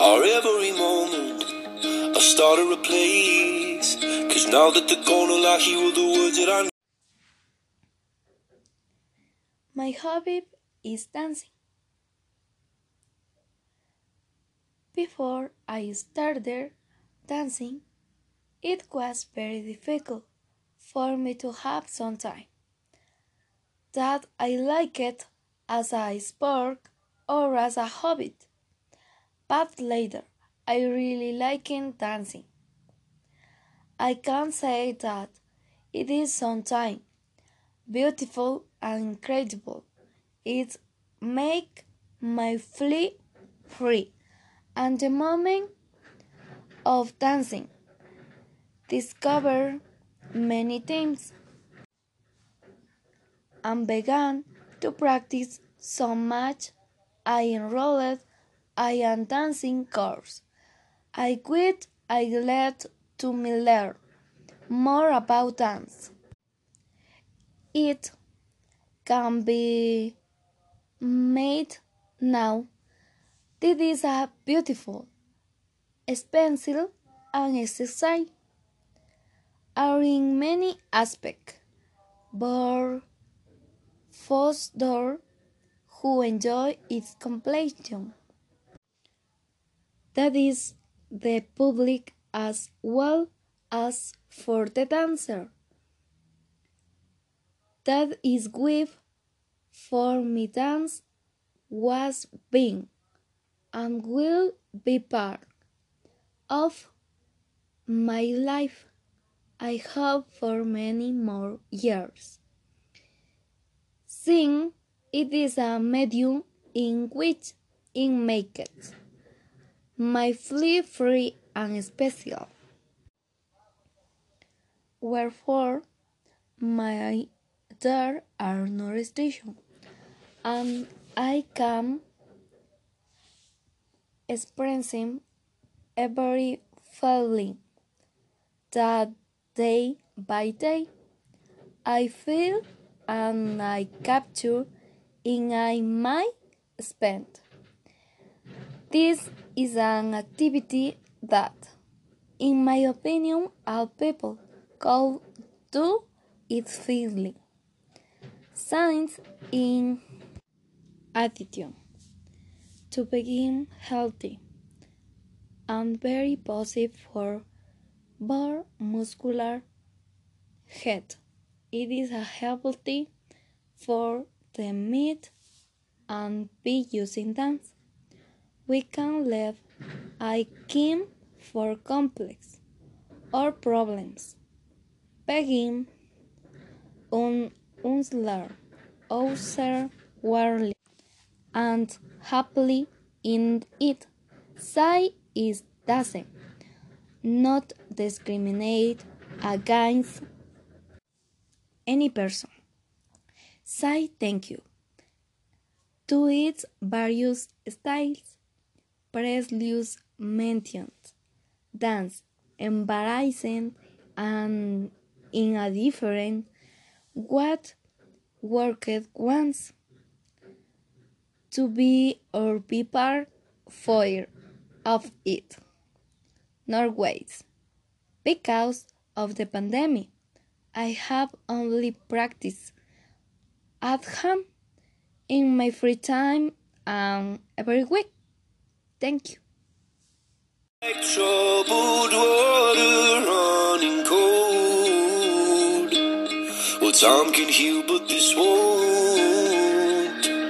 Our every moment, I started a place. Cause now that the corner lock, he were the words that I My hobby is dancing. Before I started dancing, it was very difficult for me to have some time that I like it as a sport or as a hobby. But later, I really liking dancing. I can say that it is sometimes beautiful and incredible. It make my feel free. And the moment of dancing. Discover many things. And began to practice so much I enrolled I am dancing course. I quit I glad to me learn more about dance. It can be made now. This is a beautiful, expensive, and exercise are in many aspects, but for those who enjoy its completion. That is the public as well as for the dancer. That is with for me dance was being and will be part of my life. I hope for many more years. Sing it is a medium in which it makes it my flea free and special. Wherefore, my there are no restrictions, and I can expressing every feeling that day by day I feel and I capture in I might spend. This is an activity that, in my opinion, all people could do it freely. Signs in attitude to begin healthy and very positive for both muscular head. It is a healthy for the meat and be using dance. We can leave I came for complex or problems. Begin on unslar ouser warly and happily in it. Say is doesn't not discriminate against any person. Say thank you to its various styles. Presley's mentioned dance, embarrassing and in a different what worked once to be or be part for of it. Norways. Because of the pandemic, I have only practiced at home in my free time and every week. Thank you. Well, time can heal, but this won't.